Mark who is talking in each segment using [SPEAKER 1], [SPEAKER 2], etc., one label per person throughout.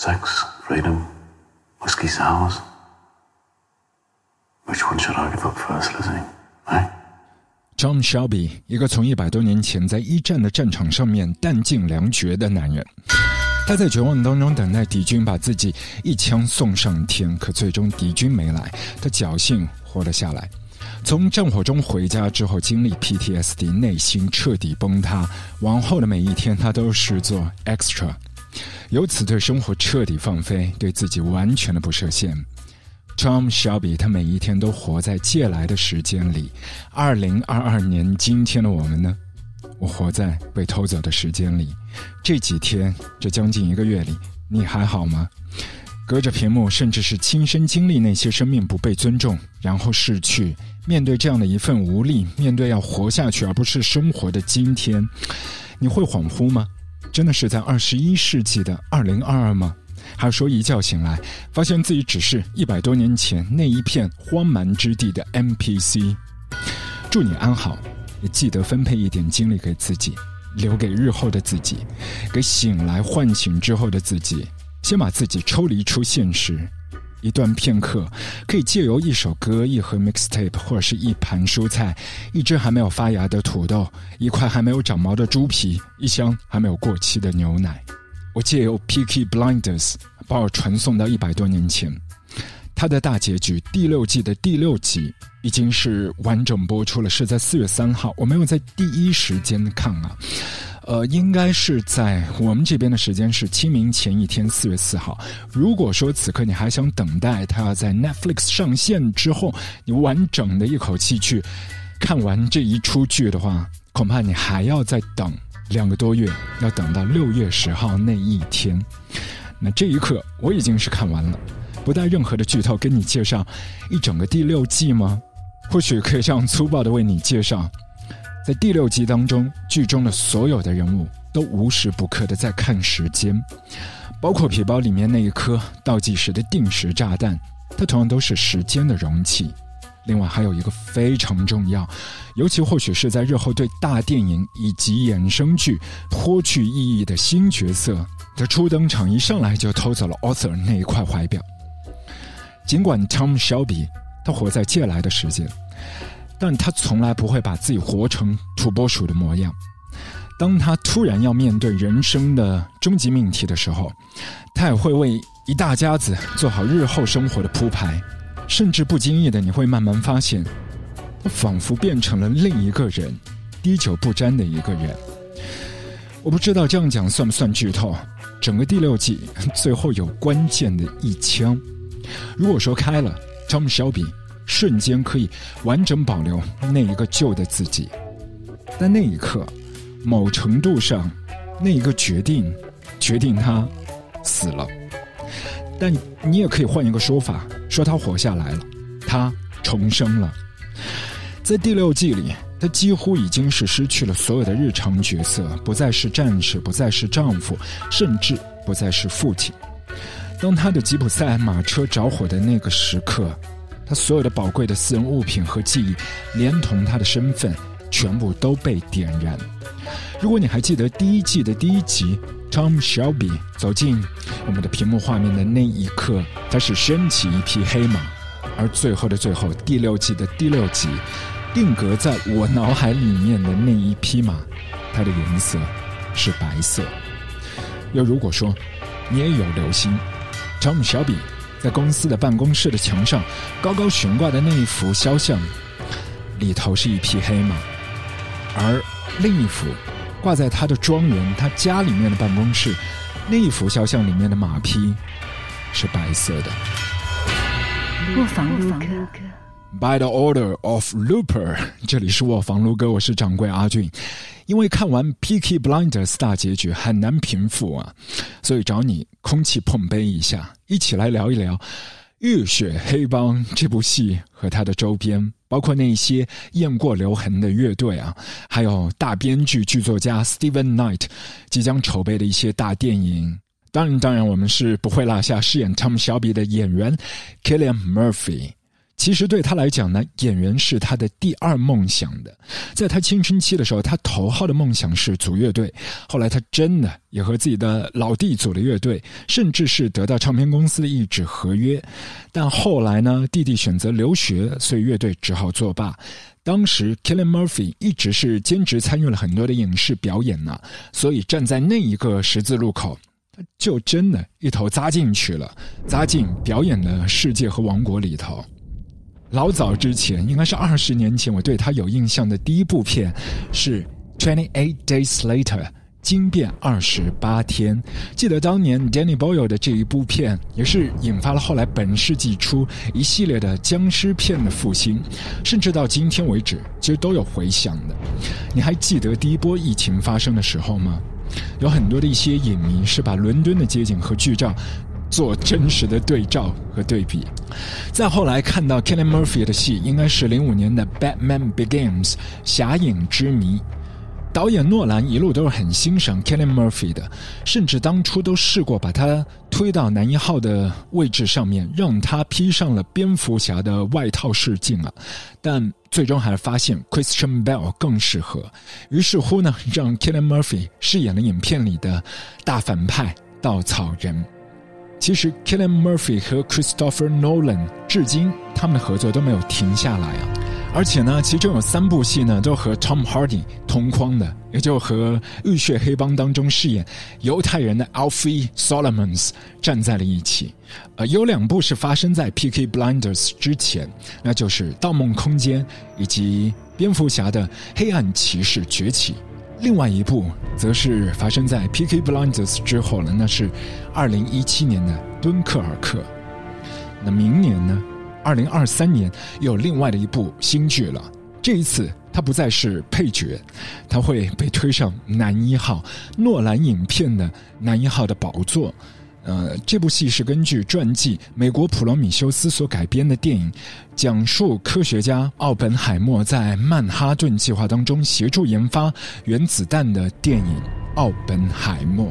[SPEAKER 1] sex, freedom, whiskey sours. Which one should I give up first, Lizzie? Eh?
[SPEAKER 2] John Shelby，一个从一百多年前在一战的战场上面弹尽粮绝的男人，他在绝望当中等待敌军把自己一枪送上天，可最终敌军没来，他侥幸活了下来。从战火中回家之后，经历 PTSD，内心彻底崩塌。往后的每一天，他都是做 extra，由此对生活彻底放飞，对自己完全的不设限。Tom Shelby，他每一天都活在借来的时间里。二零二二年今天的我们呢？我活在被偷走的时间里。这几天，这将近一个月里，你还好吗？隔着屏幕，甚至是亲身经历那些生命不被尊重，然后逝去。面对这样的一份无力，面对要活下去而不是生活的今天，你会恍惚吗？真的是在二十一世纪的二零二二吗？还是说一觉醒来，发现自己只是一百多年前那一片荒蛮之地的 NPC？祝你安好，也记得分配一点精力给自己，留给日后的自己，给醒来唤醒之后的自己，先把自己抽离出现实。一段片刻，可以借由一首歌、一盒 mixtape，或者是一盘蔬菜、一只还没有发芽的土豆、一块还没有长毛的猪皮、一箱还没有过期的牛奶。我借由《Peaky Blinders》把我传送到一百多年前。它的大结局第六季的第六集已经是完整播出了，是在四月三号。我没有在第一时间看啊。呃，应该是在我们这边的时间是清明前一天，四月四号。如果说此刻你还想等待它要在 Netflix 上线之后，你完整的一口气去看完这一出剧的话，恐怕你还要再等两个多月，要等到六月十号那一天。那这一刻我已经是看完了，不带任何的剧透，跟你介绍一整个第六季吗？或许可以这样粗暴的为你介绍。在第六集当中，剧中的所有的人物都无时不刻的在看时间，包括皮包里面那一颗倒计时的定时炸弹，它同样都是时间的容器。另外还有一个非常重要，尤其或许是在日后对大电影以及衍生剧颇具意义的新角色的初登场，一上来就偷走了 Author 那一块怀表。尽管 Tom Shelby 他活在借来的时间。但他从来不会把自己活成土拨鼠的模样。当他突然要面对人生的终极命题的时候，他也会为一大家子做好日后生活的铺排。甚至不经意的，你会慢慢发现，他仿佛变成了另一个人，滴酒不沾的一个人。我不知道这样讲算不算剧透。整个第六季最后有关键的一枪，如果说开了，Tom Shelby。瞬间可以完整保留那一个旧的自己，但那一刻，某程度上，那一个决定，决定他死了。但你也可以换一个说法，说他活下来了，他重生了。在第六季里，他几乎已经是失去了所有的日常角色，不再是战士，不再是丈夫，甚至不再是父亲。当他的吉普赛马车着火的那个时刻。他所有的宝贵的私人物品和记忆，连同他的身份，全部都被点燃。如果你还记得第一季的第一集，Tom Shelby 走进我们的屏幕画面的那一刻，他是升起一匹黑马；而最后的最后，第六季的第六集，定格在我脑海里面的那一匹马，它的颜色是白色。又如果说你也有留心，Tom Shelby。在公司的办公室的墙上，高高悬挂的那一幅肖像，里头是一匹黑马；而另一幅挂在他的庄园、他家里面的办公室，那一幅肖像里面的马匹是白色的。不妨，不妨，By the order of Looper，这里是卧房撸哥，我是掌柜阿俊。因为看完《Peaky Blinders》大结局很难平复啊，所以找你空气碰杯一下，一起来聊一聊《浴血黑帮》这部戏和它的周边，包括那些雁过留痕的乐队啊，还有大编剧剧作家 Steven Knight 即将筹备的一些大电影。当然，当然，我们是不会落下饰演 Tom Shelby 的演员 Killian Murphy。其实对他来讲呢，演员是他的第二梦想的。在他青春期的时候，他头号的梦想是组乐队。后来他真的也和自己的老弟组了乐队，甚至是得到唱片公司的一纸合约。但后来呢，弟弟选择留学，所以乐队只好作罢。当时 k i l l i n Murphy 一直是兼职参与了很多的影视表演呢，所以站在那一个十字路口，他就真的一头扎进去了，扎进表演的世界和王国里头。老早之前，应该是二十年前，我对他有印象的第一部片是《Twenty Eight Days Later》惊变二十八天。记得当年 Danny Boyle 的这一部片，也是引发了后来本世纪初一系列的僵尸片的复兴，甚至到今天为止，其实都有回响的。你还记得第一波疫情发生的时候吗？有很多的一些影迷是把伦敦的街景和剧照。做真实的对照和对比，再后来看到 Kelly Murphy 的戏，应该是零五年的《Batman Begins》侠影之谜。导演诺兰一路都是很欣赏 Kelly Murphy 的，甚至当初都试过把他推到男一号的位置上面，让他披上了蝙蝠侠的外套试镜啊。但最终还是发现 Christian Bale 更适合，于是乎呢，让 Kelly Murphy 饰演了影片里的大反派稻草人。其实，Killian Murphy 和 Christopher Nolan 至今他们的合作都没有停下来啊！而且呢，其中有三部戏呢都和 Tom Hardy 同框的，也就和《浴血黑帮》当中饰演犹太人的 Alfie Solomons 站在了一起。呃，有两部是发生在 P.K. Blinders 之前，那就是《盗梦空间》以及《蝙蝠侠的黑暗骑士崛起》。另外一部则是发生在《P.K. Blinders》之后了，那是二零一七年的《敦刻尔克》。那明年呢？二零二三年有另外的一部新剧了。这一次他不再是配角，他会被推上男一号诺兰影片的男一号的宝座。呃，这部戏是根据传记《美国普罗米修斯》所改编的电影，讲述科学家奥本海默在曼哈顿计划当中协助研发原子弹的电影《奥本海默》。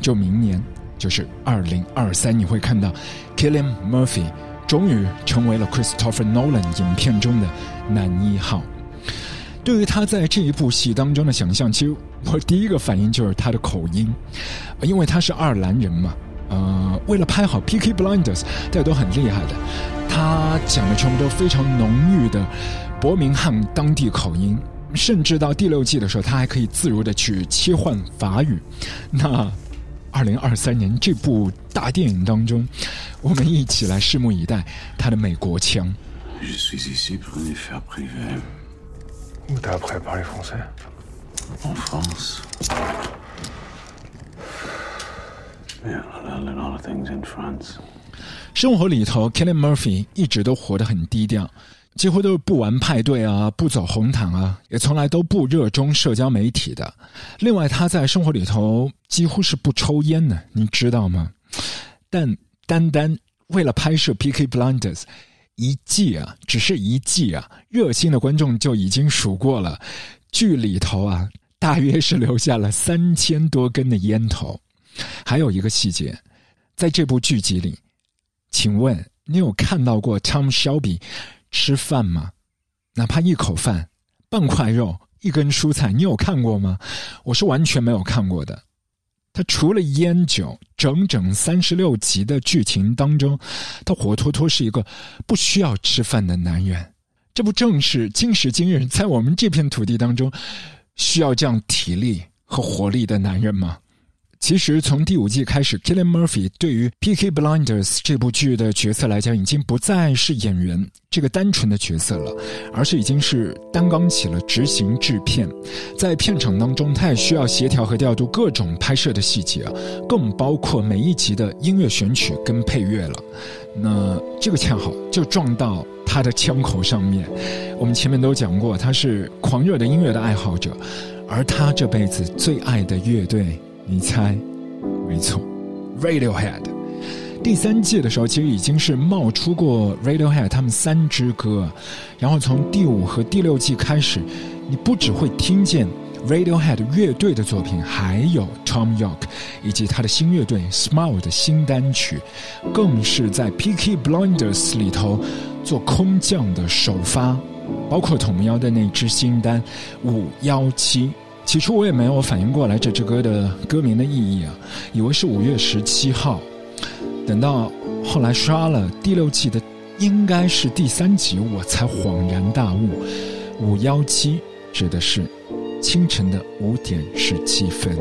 [SPEAKER 2] 就明年，就是二零二三，你会看到 Killian Murphy 终于成为了 Christopher Nolan 影片中的男一号。对于他在这一部戏当中的想象，其实我第一个反应就是他的口音，因为他是爱尔兰人嘛。呃，为了拍好《P.K. Blinders》，大家都很厉害的。他讲的全部都非常浓郁的伯明翰当地口音，甚至到第六季的时候，他还可以自如的去切换法语。那二零二三年这部大电影当中，我们一起来拭目以待他的美国腔。生活里头，Kelly Murphy 一直都活得很低调，几乎都是不玩派对啊，不走红毯啊，也从来都不热衷社交媒体的。另外，他在生活里头几乎是不抽烟的，你知道吗？但单单为了拍摄《P.K. Blinders》一季啊，只是一季啊，热心的观众就已经数过了，剧里头啊，大约是留下了三千多根的烟头。还有一个细节，在这部剧集里，请问你有看到过 Tom Shelby 吃饭吗？哪怕一口饭、半块肉、一根蔬菜，你有看过吗？我是完全没有看过的。他除了烟酒，整整三十六集的剧情当中，他活脱脱是一个不需要吃饭的男人。这不正是今时今日在我们这片土地当中需要这样体力和活力的男人吗？其实从第五季开始，Killian Murphy 对于《P.K. Blinders》这部剧的角色来讲，已经不再是演员这个单纯的角色了，而是已经是担纲起了执行制片。在片场当中，他也需要协调和调度各种拍摄的细节，更包括每一集的音乐选曲跟配乐了。那这个恰好就撞到他的枪口上面。我们前面都讲过，他是狂热的音乐的爱好者，而他这辈子最爱的乐队。你猜，没错，Radiohead。第三季的时候，其实已经是冒出过 Radiohead 他们三支歌，然后从第五和第六季开始，你不只会听见 Radiohead 乐队的作品，还有 Tom York 以及他的新乐队 Smile 的新单曲，更是在 P.K. Blinders 里头做空降的首发，包括童谣的那支新单《五幺七》。起初我也没有反应过来这支歌的歌名的意义啊，以为是五月十七号。等到后来刷了第六季的，应该是第三集，我才恍然大悟，五幺七指的是清晨的五点十七分。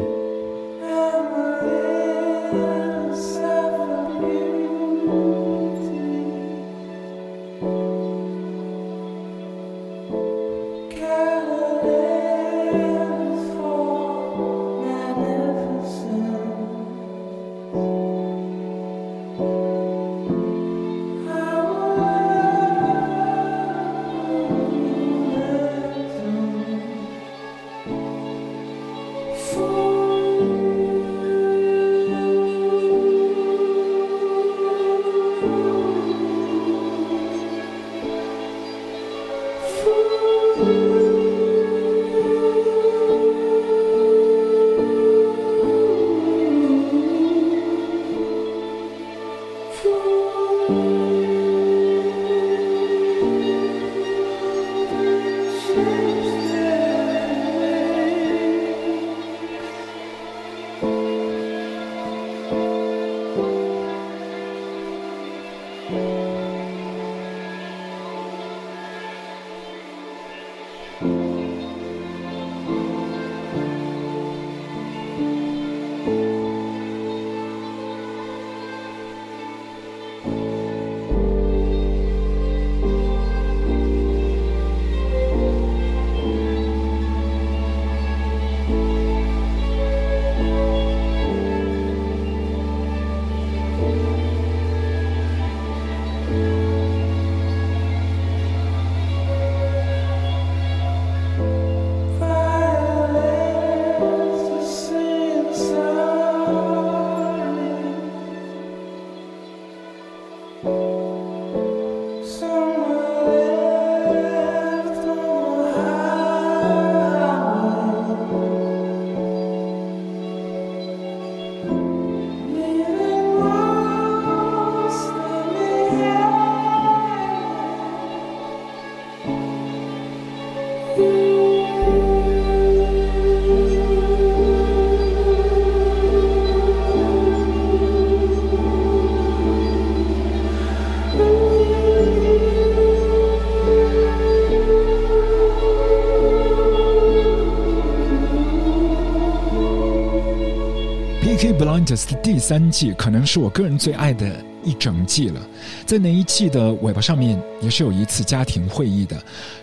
[SPEAKER 2] 第三季可能是我个人最爱的一整季了，在那一季的尾巴上面也是有一次家庭会议的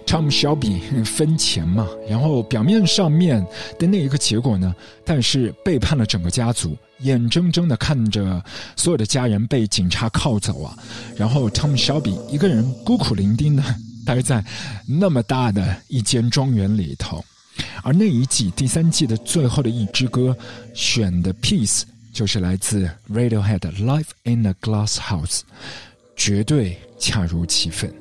[SPEAKER 2] ，Tom Shelby 分钱嘛，然后表面上面的那一个结果呢，但是背叛了整个家族，眼睁睁的看着所有的家人被警察铐走啊，然后 Tom Shelby 一个人孤苦伶仃的待在那么大的一间庄园里头，而那一季第三季的最后的一支歌选的 Peace。就是来自 Radiohead 的《Life in a Glass House》，绝对恰如其分。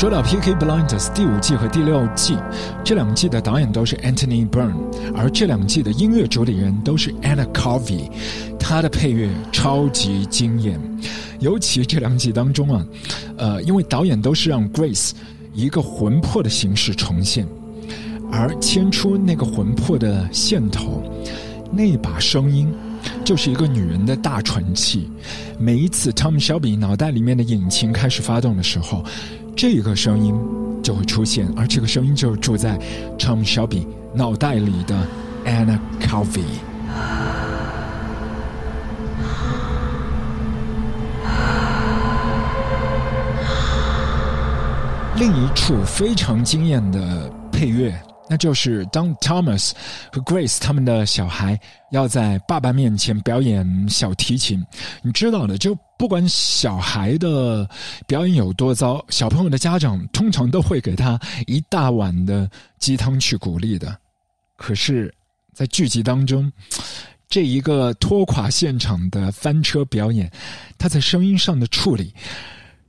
[SPEAKER 2] 说到《P.K. Blinders》第五季和第六季，这两季的导演都是 Anthony Byrne，而这两季的音乐主理人都是 Anna Carvey，他的配乐超级惊艳。尤其这两季当中啊，呃，因为导演都是让 Grace 一个魂魄的形式重现，而牵出那个魂魄的线头，那把声音就是一个女人的大喘气。每一次 Tom Shelby 脑袋里面的引擎开始发动的时候。这个声音就会出现，而这个声音就是住在 Tom Shelby 脑袋里的 Anna Calvi。另一处非常惊艳的配乐，那就是当 Thomas 和 Grace 他们的小孩要在爸爸面前表演小提琴，你知道的，就不管小孩的表演有多糟，小朋友的家长通常都会给他一大碗的鸡汤去鼓励的。可是，在剧集当中，这一个拖垮现场的翻车表演，他在声音上的处理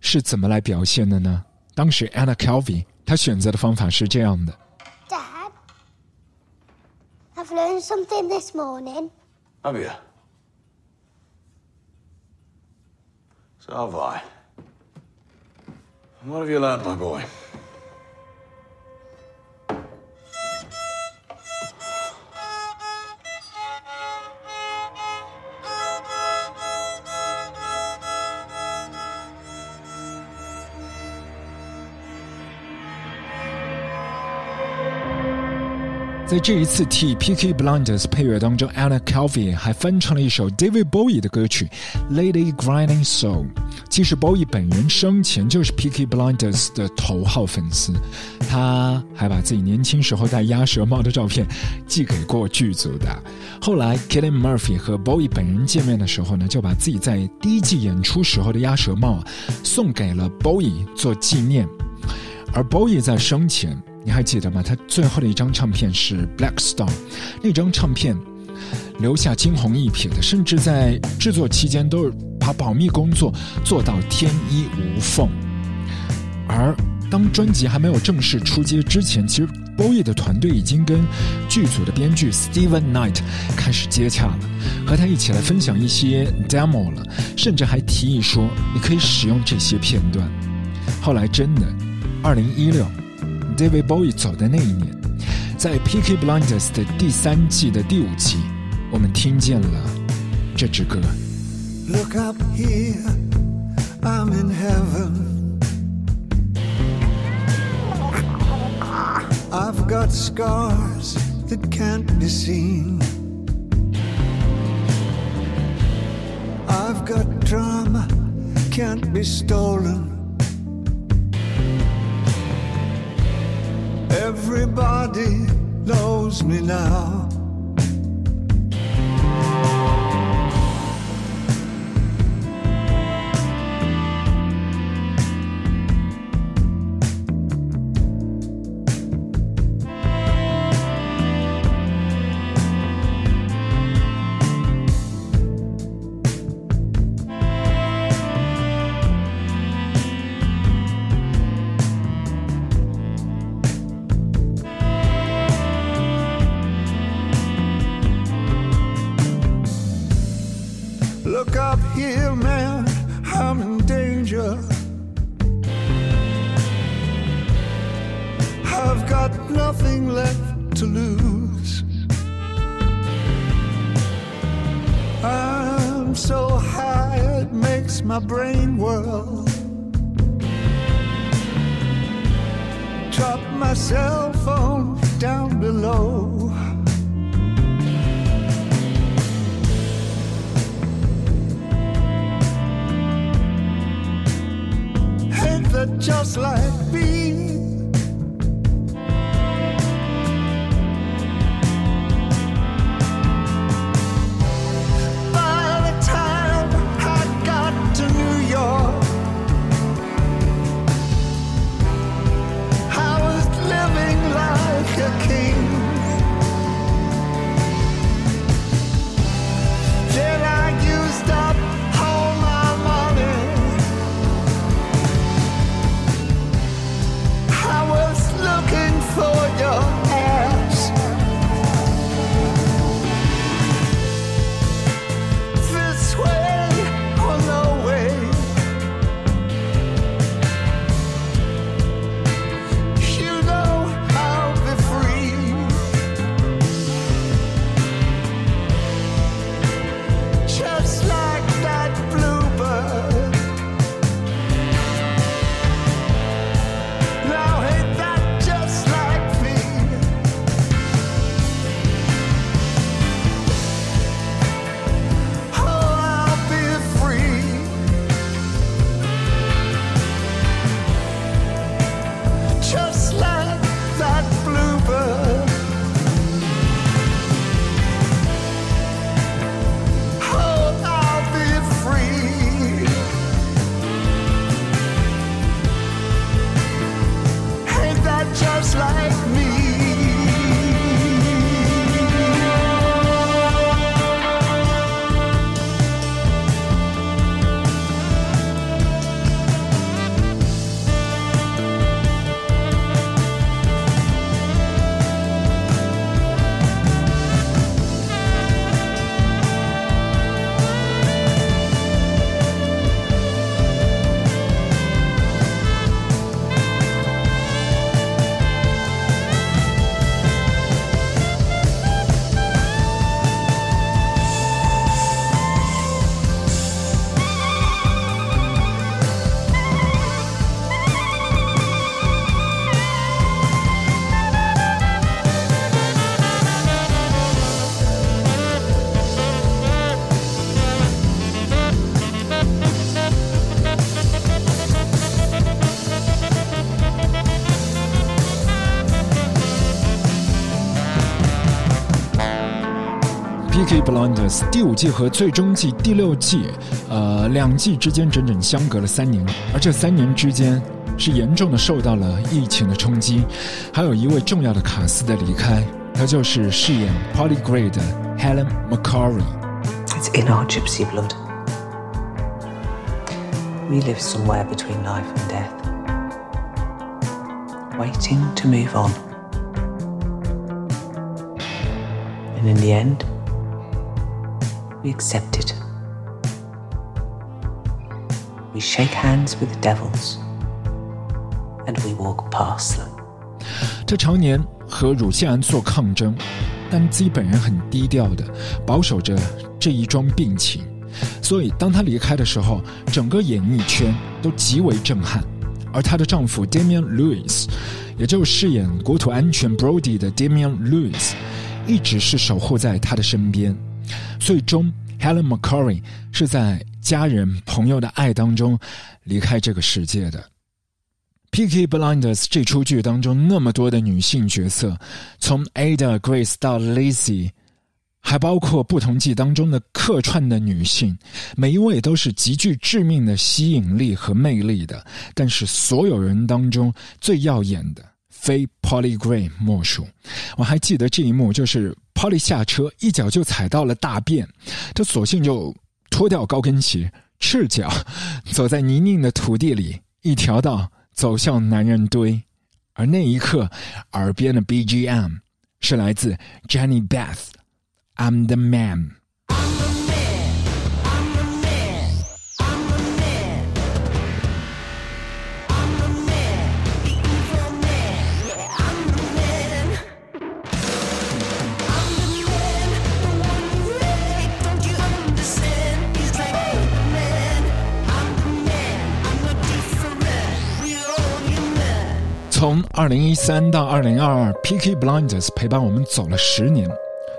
[SPEAKER 2] 是怎么来表现的呢？当时 Anna Kelvin 他选择的方法是这样的。
[SPEAKER 3] I've learned something this morning.
[SPEAKER 1] Have you? So have I. what have you learned, my boy?
[SPEAKER 2] T P.K. Blinders 配乐当中，Anna Calvi 还翻唱了一首 David Bowie 的歌曲《Lady Grinding Soul》。其实 Bowie 本人生前就是 P.K. Blinders 的头号粉丝，他还把自己年轻时候戴鸭舌帽的照片寄给过剧组的。后来 Killian Murphy 和 Bowie 本人见面的时候呢，就把自己在第一季演出时候的鸭舌帽送给了 Bowie 做纪念。而 Bowie 在生前。你还记得吗？他最后的一张唱片是《Black Star》，那张唱片留下惊鸿一瞥的，甚至在制作期间都是把保密工作做到天衣无缝。而当专辑还没有正式出街之前，其实 b o w 的团队已经跟剧组的编剧 Steven Knight 开始接洽了，和他一起来分享一些 demo 了，甚至还提议说你可以使用这些片段。后来真的，二零一六。David Bowie 走的那一年，在《Peaky Blinders》的第三季的第五集，我们听见了这支歌。
[SPEAKER 4] Look up here, I'm in heaven. I've got scars that can't be seen. I've got drama can't be stolen. Everybody knows me now.
[SPEAKER 2] Peaky Blinders》第五季和最终季第六季，呃，两季之间整整相隔了三年，而这三年之间是严重的受到了疫情的冲击，还有一位重要的卡司的离开，他就是饰演 Polly Gray 的 Helen
[SPEAKER 5] McCrory。It's in our gypsy blood. We live somewhere between life and death, waiting to move on. And in the end, We accept it. We shake hands with the devils, and we walk past them.
[SPEAKER 2] 他常年和乳腺癌做抗争，但自己本人很低调的保守着这一桩病情，所以当他离开的时候，整个演艺圈都极为震撼。而她的丈夫 Damian Lewis，也就是饰演国土安全 Brody 的 Damian Lewis，一直是守护在她的身边。最终，Helen McCrory 是在家人朋友的爱当中离开这个世界的。《Peaky Blinders》这出剧当中那么多的女性角色，从 Ada、Grace 到 Lizzie，还包括不同季当中的客串的女性，每一位都是极具致命的吸引力和魅力的。但是所有人当中最耀眼的，非 Polly Gray 莫属。我还记得这一幕，就是 Polly 下车，一脚就踩到了大便，他索性就脱掉高跟鞋，赤脚 走在泥泞的土地里，一条道。走向男人堆，而那一刻，耳边的 BGM 是来自 Jenny Beth，I'm the man。二零一三到二零二二，《Peaky Blinders》陪伴我们走了十年。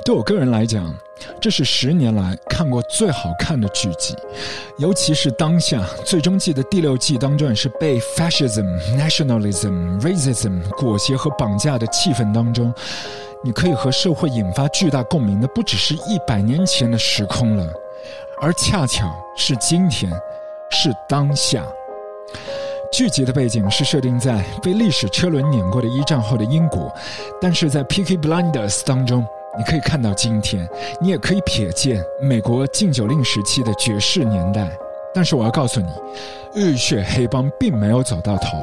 [SPEAKER 2] 对我个人来讲，这是十年来看过最好看的剧集。尤其是当下最终季的第六季当中，是被 fascism、nationalism、racism 裹挟和绑架的气氛当中，你可以和社会引发巨大共鸣的，不只是一百年前的时空了，而恰巧是今天，是当下。剧集的背景是设定在被历史车轮碾过的一战后的英国，但是在《Peaky Blinders》当中，你可以看到今天，你也可以瞥见美国禁酒令时期的爵士年代。但是我要告诉你，浴血黑帮并没有走到头，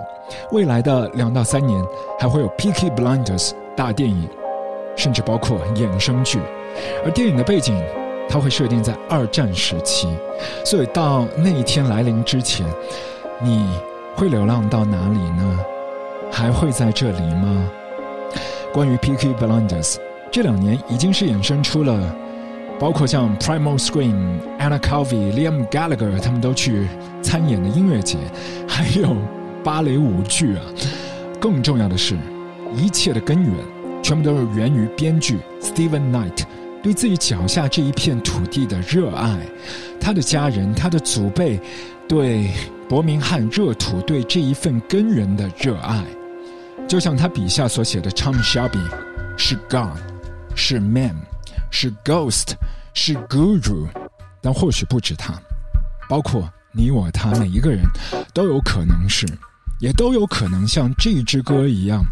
[SPEAKER 2] 未来的两到三年还会有《Peaky Blinders》大电影，甚至包括衍生剧，而电影的背景它会设定在二战时期，所以到那一天来临之前，你。会流浪到哪里呢？还会在这里吗？关于《Peaky Blinders》，这两年已经是衍生出了，包括像 Primal Scream、Anna Calvi、Liam Gallagher 他们都去参演的音乐节，还有芭蕾舞剧啊。更重要的是，一切的根源全部都是源于编剧 Steven Knight 对自己脚下这一片土地的热爱，他的家人、他的祖辈对。伯明翰热土对这一份根源的热爱，就像他笔下所写的，Tom Shelby 是 God，是 Man，是 Ghost，是 Guru，但或许不止他，包括你我他每一个人都有可能是，也都有可能像这支歌一样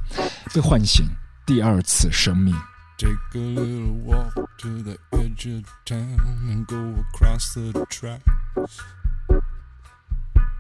[SPEAKER 2] 被唤醒第二次生命。Take a little walk to the edge of town and go across the tracks.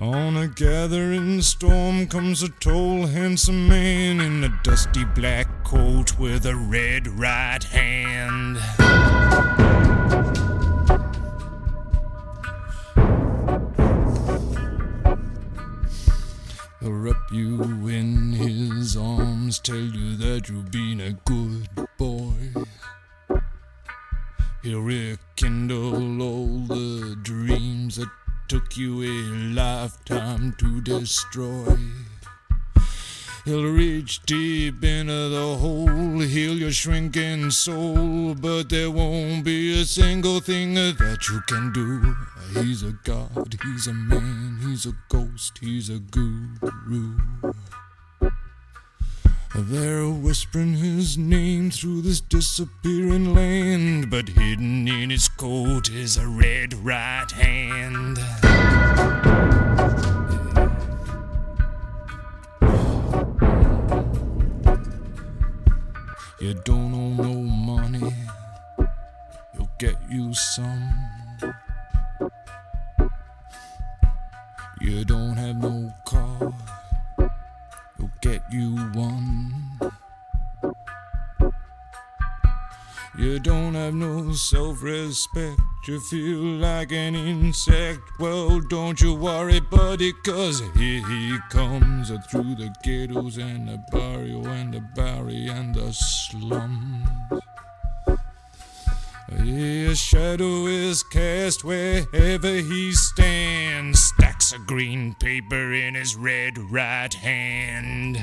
[SPEAKER 2] On a gathering storm comes a tall, handsome man in a dusty black coat with a red right hand. He'll wrap you in his arms, tell you that you've been a good boy. He'll rekindle all the dreams that
[SPEAKER 6] took you a lifetime to destroy. He'll reach deep into the hole, heal your shrinking soul, but there won't be a single thing that you can do. He's a god, he's a man, he's a ghost, he's a guru. They're whispering his name through this disappearing land, but hidden in his coat is a red right hand. You don't owe no money, he'll get you some. Self respect, you feel like an insect. Well, don't you worry, buddy, cause here he comes uh, through the ghettos and the barrio and the barry and the slums. His shadow is cast wherever he stands. Stacks of green paper in his red right hand.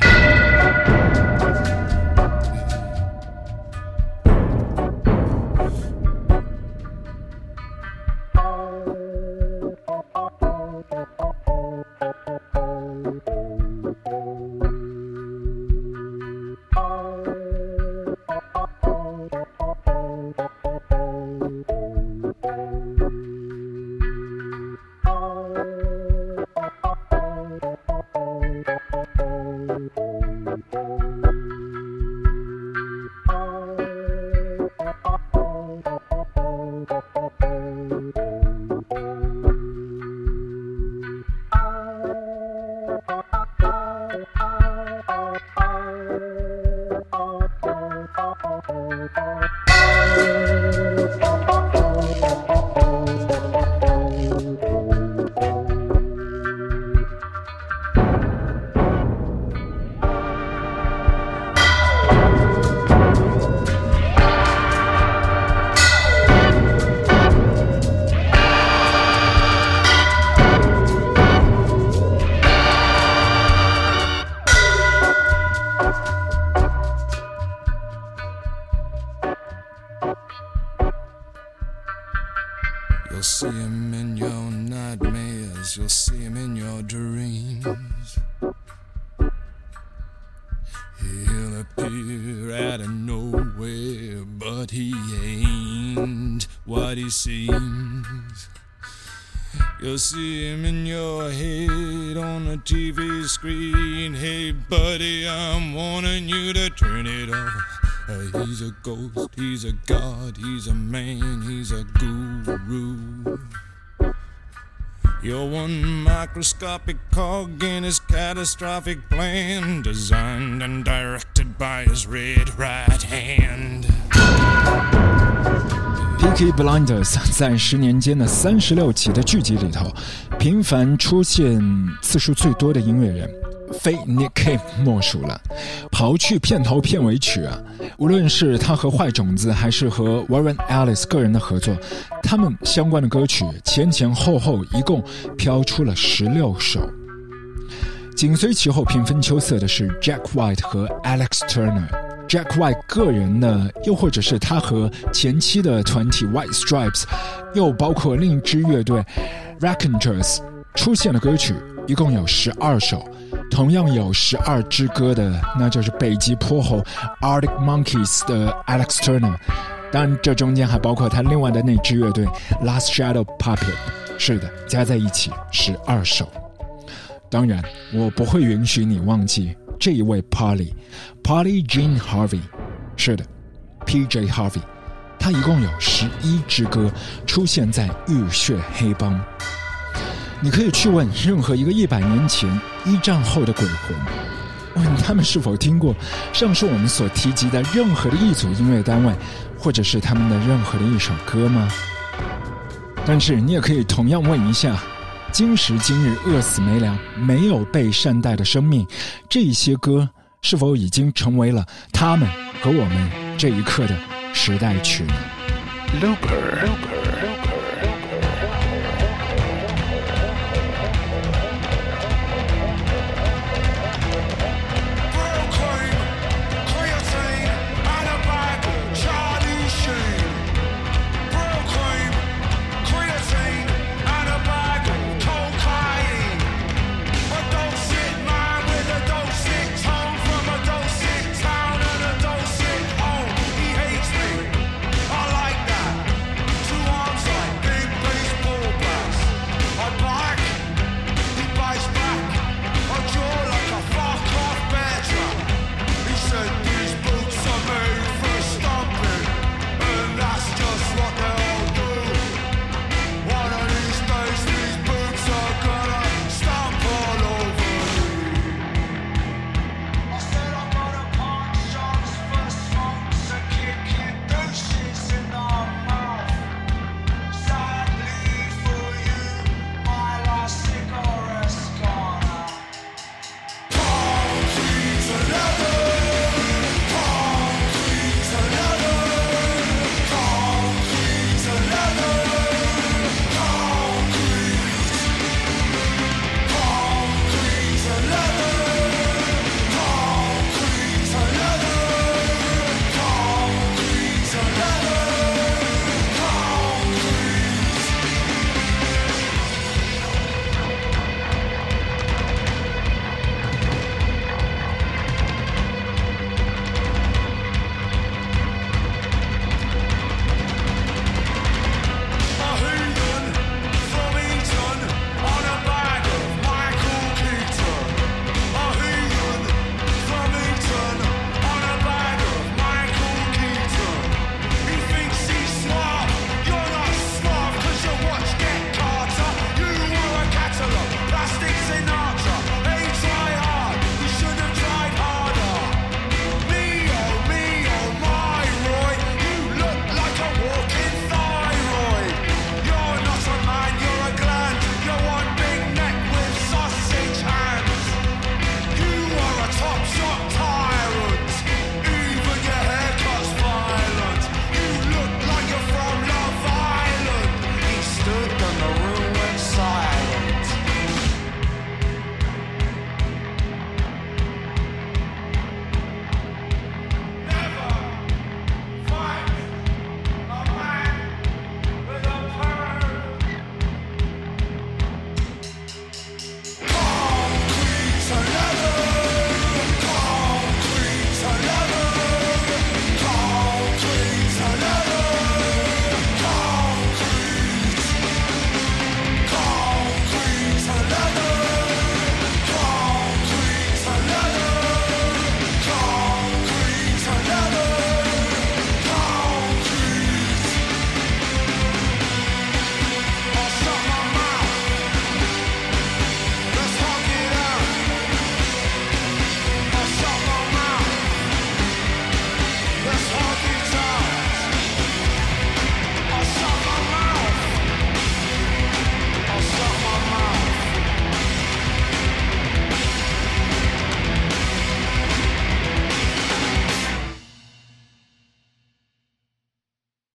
[SPEAKER 6] You'll see him in your head on the TV screen. Hey, buddy, I'm warning you to turn it off. Uh, he's a ghost, he's a god, he's a man, he's a guru. You're one microscopic cog in his catastrophic plan, designed and directed by his red right hand.
[SPEAKER 2] Peaky Blinders 在十年间的三十六集的剧集里头，频繁出现次数最多的音乐人，非 Nicki 莫属了。刨去片头片尾曲啊，无论是他和坏种子，还是和 Warren Ellis 个人的合作，他们相关的歌曲前前后后一共飘出了十六首。紧随其后，平分秋色的是 Jack White 和 Alex Turner。Jack White 个人呢，又或者是他和前期的团体 White Stripes，又包括另一支乐队 Raconteurs 出现的歌曲，一共有十二首。同样有十二支歌的，那就是北极泼猴 Arctic Monkeys 的 Alex Turner。当然，这中间还包括他另外的那支乐队 Last Shadow Puppet。是的，加在一起十二首。当然，我不会允许你忘记这一位 Polly，Polly Jean Harvey。是的，P.J. Harvey，他一共有十一支歌出现在《浴血黑帮》。你可以去问任何一个一百年前一战后的鬼魂，问他们是否听过上述我们所提及的任何的一组音乐单位，或者是他们的任何的一首歌吗？但是你也可以同样问一下。今时今日饿死没粮、没有被善待的生命，这些歌是否已经成为了他们和我们这一刻的时代曲呢？Looper。